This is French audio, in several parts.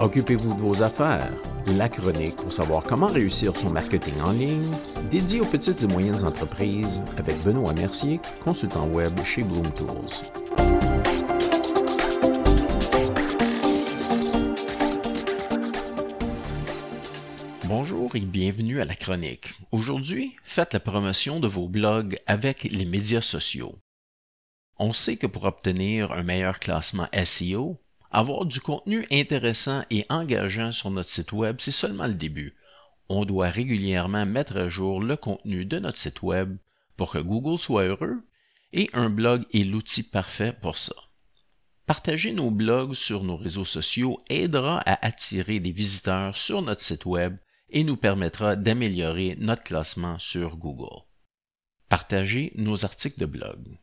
Occupez-vous de vos affaires. La chronique pour savoir comment réussir son marketing en ligne, dédié aux petites et moyennes entreprises avec Benoît Mercier, consultant web chez Bloom Tools. Bonjour et bienvenue à la chronique. Aujourd'hui, faites la promotion de vos blogs avec les médias sociaux. On sait que pour obtenir un meilleur classement SEO, avoir du contenu intéressant et engageant sur notre site web, c'est seulement le début. On doit régulièrement mettre à jour le contenu de notre site web pour que Google soit heureux et un blog est l'outil parfait pour ça. Partager nos blogs sur nos réseaux sociaux aidera à attirer des visiteurs sur notre site web et nous permettra d'améliorer notre classement sur Google. Partager nos articles de blog.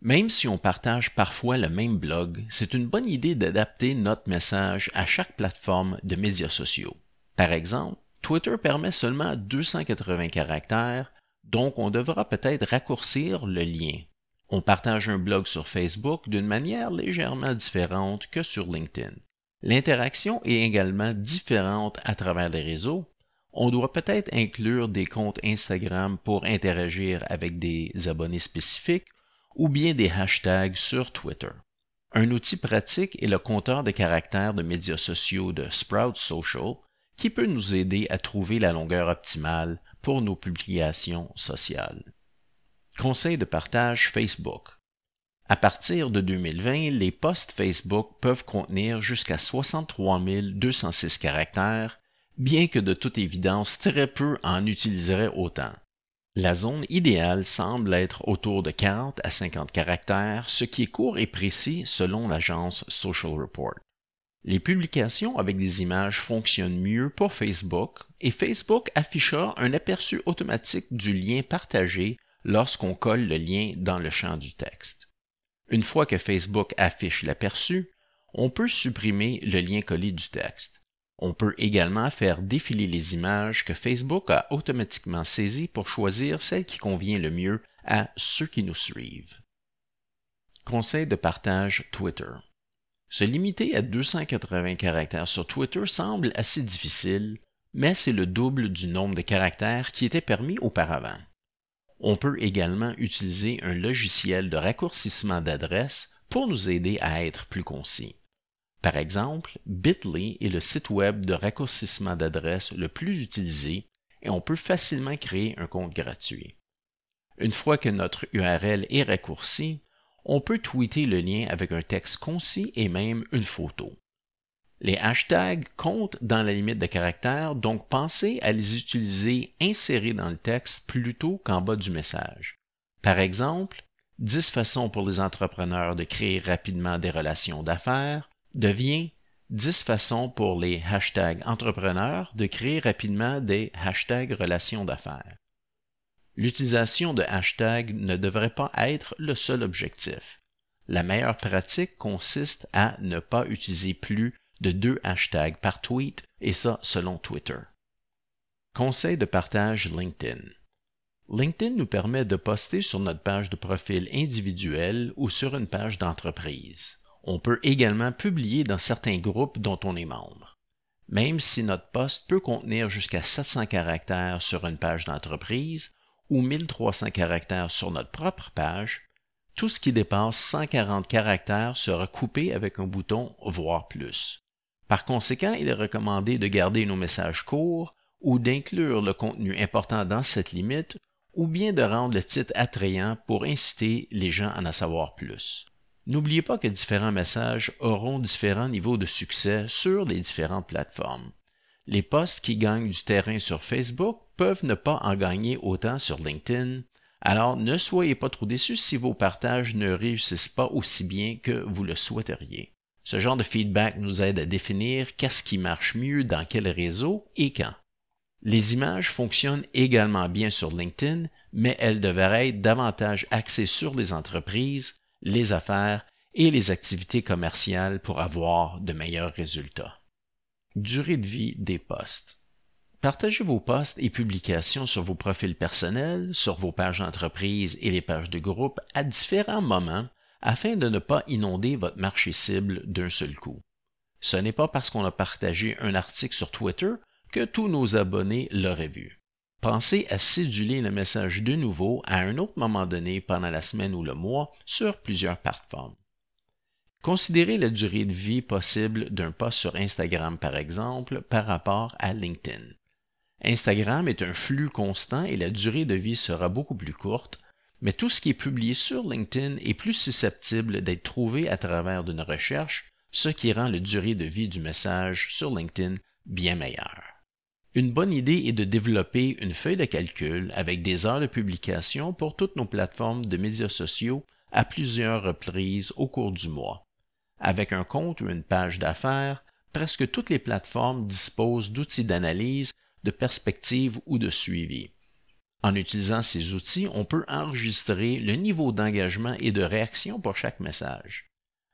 Même si on partage parfois le même blog, c'est une bonne idée d'adapter notre message à chaque plateforme de médias sociaux. Par exemple, Twitter permet seulement 280 caractères, donc on devra peut-être raccourcir le lien. On partage un blog sur Facebook d'une manière légèrement différente que sur LinkedIn. L'interaction est également différente à travers les réseaux. On doit peut-être inclure des comptes Instagram pour interagir avec des abonnés spécifiques ou bien des hashtags sur Twitter. Un outil pratique est le compteur de caractères de médias sociaux de Sprout Social qui peut nous aider à trouver la longueur optimale pour nos publications sociales. Conseil de partage Facebook. À partir de 2020, les posts Facebook peuvent contenir jusqu'à 63 206 caractères, bien que de toute évidence très peu en utiliseraient autant. La zone idéale semble être autour de 40 à 50 caractères, ce qui est court et précis selon l'agence Social Report. Les publications avec des images fonctionnent mieux pour Facebook et Facebook affichera un aperçu automatique du lien partagé lorsqu'on colle le lien dans le champ du texte. Une fois que Facebook affiche l'aperçu, on peut supprimer le lien collé du texte. On peut également faire défiler les images que Facebook a automatiquement saisies pour choisir celle qui convient le mieux à ceux qui nous suivent. Conseil de partage Twitter. Se limiter à 280 caractères sur Twitter semble assez difficile, mais c'est le double du nombre de caractères qui était permis auparavant. On peut également utiliser un logiciel de raccourcissement d'adresse pour nous aider à être plus concis. Par exemple, Bitly est le site web de raccourcissement d'adresse le plus utilisé et on peut facilement créer un compte gratuit. Une fois que notre URL est raccourci, on peut tweeter le lien avec un texte concis et même une photo. Les hashtags comptent dans la limite de caractères, donc pensez à les utiliser insérés dans le texte plutôt qu'en bas du message. Par exemple, 10 façons pour les entrepreneurs de créer rapidement des relations d'affaires, devient 10 façons pour les hashtags entrepreneurs de créer rapidement des hashtags relations d'affaires. L'utilisation de hashtags ne devrait pas être le seul objectif. La meilleure pratique consiste à ne pas utiliser plus de deux hashtags par tweet, et ça selon Twitter. Conseil de partage LinkedIn. LinkedIn nous permet de poster sur notre page de profil individuel ou sur une page d'entreprise. On peut également publier dans certains groupes dont on est membre. Même si notre poste peut contenir jusqu'à 700 caractères sur une page d'entreprise ou 1300 caractères sur notre propre page, tout ce qui dépasse 140 caractères sera coupé avec un bouton Voir plus. Par conséquent, il est recommandé de garder nos messages courts ou d'inclure le contenu important dans cette limite ou bien de rendre le titre attrayant pour inciter les gens à en savoir plus. N'oubliez pas que différents messages auront différents niveaux de succès sur les différentes plateformes. Les posts qui gagnent du terrain sur Facebook peuvent ne pas en gagner autant sur LinkedIn, alors ne soyez pas trop déçus si vos partages ne réussissent pas aussi bien que vous le souhaiteriez. Ce genre de feedback nous aide à définir qu'est-ce qui marche mieux dans quel réseau et quand. Les images fonctionnent également bien sur LinkedIn, mais elles devraient être davantage axées sur les entreprises les affaires et les activités commerciales pour avoir de meilleurs résultats. Durée de vie des postes. Partagez vos postes et publications sur vos profils personnels, sur vos pages d'entreprise et les pages de groupe à différents moments afin de ne pas inonder votre marché cible d'un seul coup. Ce n'est pas parce qu'on a partagé un article sur Twitter que tous nos abonnés l'auraient vu. Pensez à céduler le message de nouveau à un autre moment donné pendant la semaine ou le mois sur plusieurs plateformes. Considérez la durée de vie possible d'un post sur Instagram, par exemple, par rapport à LinkedIn. Instagram est un flux constant et la durée de vie sera beaucoup plus courte, mais tout ce qui est publié sur LinkedIn est plus susceptible d'être trouvé à travers d'une recherche, ce qui rend la durée de vie du message sur LinkedIn bien meilleure. Une bonne idée est de développer une feuille de calcul avec des heures de publication pour toutes nos plateformes de médias sociaux à plusieurs reprises au cours du mois. Avec un compte ou une page d'affaires, presque toutes les plateformes disposent d'outils d'analyse, de perspective ou de suivi. En utilisant ces outils, on peut enregistrer le niveau d'engagement et de réaction pour chaque message.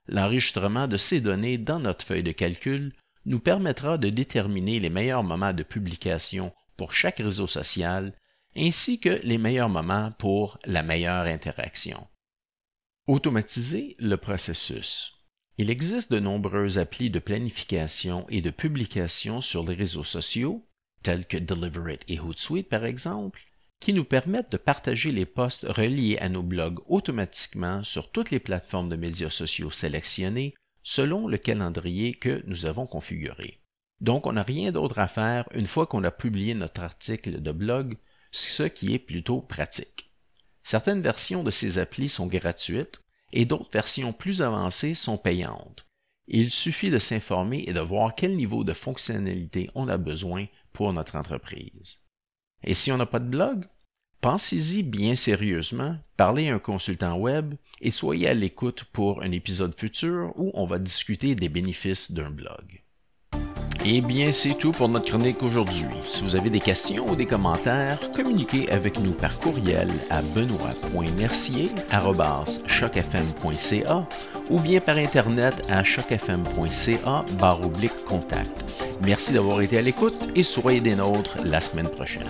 L'enregistrement de ces données dans notre feuille de calcul nous permettra de déterminer les meilleurs moments de publication pour chaque réseau social ainsi que les meilleurs moments pour la meilleure interaction. Automatiser le processus. Il existe de nombreuses applis de planification et de publication sur les réseaux sociaux, tels que Deliverit et Hootsuite par exemple, qui nous permettent de partager les posts reliés à nos blogs automatiquement sur toutes les plateformes de médias sociaux sélectionnées selon le calendrier que nous avons configuré. Donc, on n'a rien d'autre à faire une fois qu'on a publié notre article de blog, ce qui est plutôt pratique. Certaines versions de ces applis sont gratuites et d'autres versions plus avancées sont payantes. Il suffit de s'informer et de voir quel niveau de fonctionnalité on a besoin pour notre entreprise. Et si on n'a pas de blog, pensez-y bien sérieusement, parlez à un consultant web et soyez à l'écoute pour un épisode futur où on va discuter des bénéfices d'un blog. Eh bien, c'est tout pour notre chronique aujourd'hui. Si vous avez des questions ou des commentaires, communiquez avec nous par courriel à benoît.mercier.chocfm.ca ou bien par Internet à chocfm.ca barre contact. Merci d'avoir été à l'écoute et soyez des nôtres la semaine prochaine.